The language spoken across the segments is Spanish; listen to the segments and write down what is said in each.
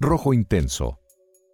rojo intenso,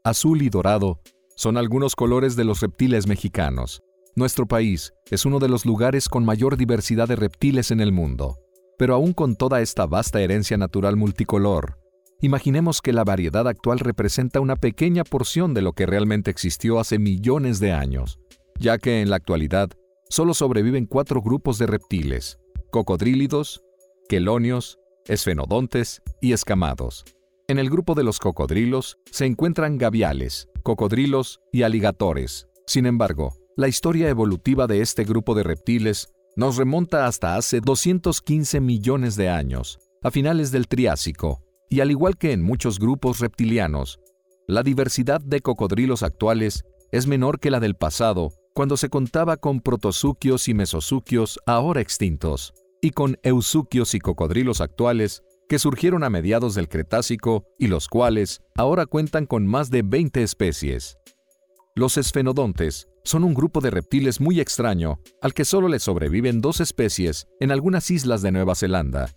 azul y dorado son algunos colores de los reptiles mexicanos. Nuestro país es uno de los lugares con mayor diversidad de reptiles en el mundo. Pero aún con toda esta vasta herencia natural multicolor, imaginemos que la variedad actual representa una pequeña porción de lo que realmente existió hace millones de años, ya que en la actualidad solo sobreviven cuatro grupos de reptiles, cocodrílidos, quelonios, esfenodontes y escamados. En el grupo de los cocodrilos se encuentran gaviales, cocodrilos y aligatores. Sin embargo, la historia evolutiva de este grupo de reptiles nos remonta hasta hace 215 millones de años, a finales del Triásico, y al igual que en muchos grupos reptilianos, la diversidad de cocodrilos actuales es menor que la del pasado, cuando se contaba con protosuquios y mesosuquios ahora extintos, y con eusuquios y cocodrilos actuales que surgieron a mediados del Cretácico y los cuales ahora cuentan con más de 20 especies. Los esfenodontes son un grupo de reptiles muy extraño al que solo le sobreviven dos especies en algunas islas de Nueva Zelanda,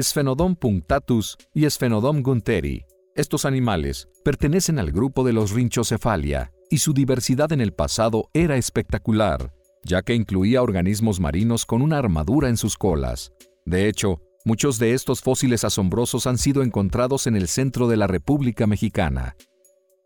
Sphenodon punctatus y Sphenodon gunteri. Estos animales pertenecen al grupo de los rinchocefalia y su diversidad en el pasado era espectacular, ya que incluía organismos marinos con una armadura en sus colas. De hecho, muchos de estos fósiles asombrosos han sido encontrados en el centro de la República Mexicana,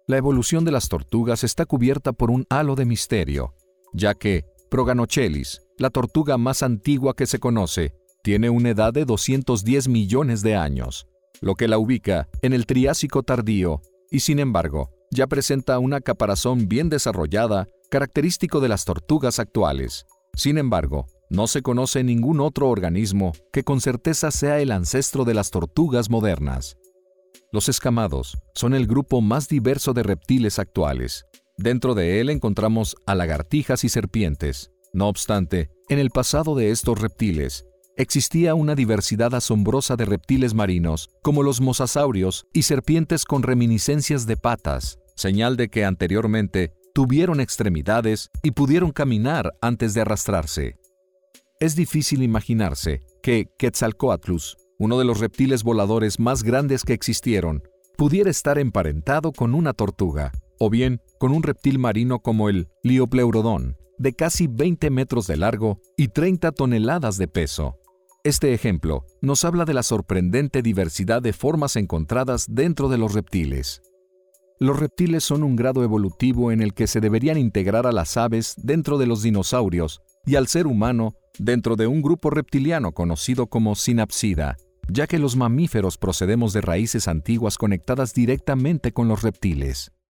la evolución de las tortugas está cubierta por un halo de misterio, ya que Proganochelis, la tortuga más antigua que se conoce, tiene una edad de 210 millones de años, lo que la ubica en el Triásico tardío, y sin embargo, ya presenta una caparazón bien desarrollada, característico de las tortugas actuales. Sin embargo, no se conoce ningún otro organismo que con certeza sea el ancestro de las tortugas modernas. Los escamados son el grupo más diverso de reptiles actuales. Dentro de él encontramos a lagartijas y serpientes. No obstante, en el pasado de estos reptiles, existía una diversidad asombrosa de reptiles marinos, como los mosasaurios y serpientes con reminiscencias de patas, señal de que anteriormente tuvieron extremidades y pudieron caminar antes de arrastrarse. Es difícil imaginarse que Quetzalcoatlus uno de los reptiles voladores más grandes que existieron, pudiera estar emparentado con una tortuga, o bien con un reptil marino como el Liopleurodon, de casi 20 metros de largo y 30 toneladas de peso. Este ejemplo nos habla de la sorprendente diversidad de formas encontradas dentro de los reptiles. Los reptiles son un grado evolutivo en el que se deberían integrar a las aves dentro de los dinosaurios y al ser humano dentro de un grupo reptiliano conocido como sinapsida, ya que los mamíferos procedemos de raíces antiguas conectadas directamente con los reptiles.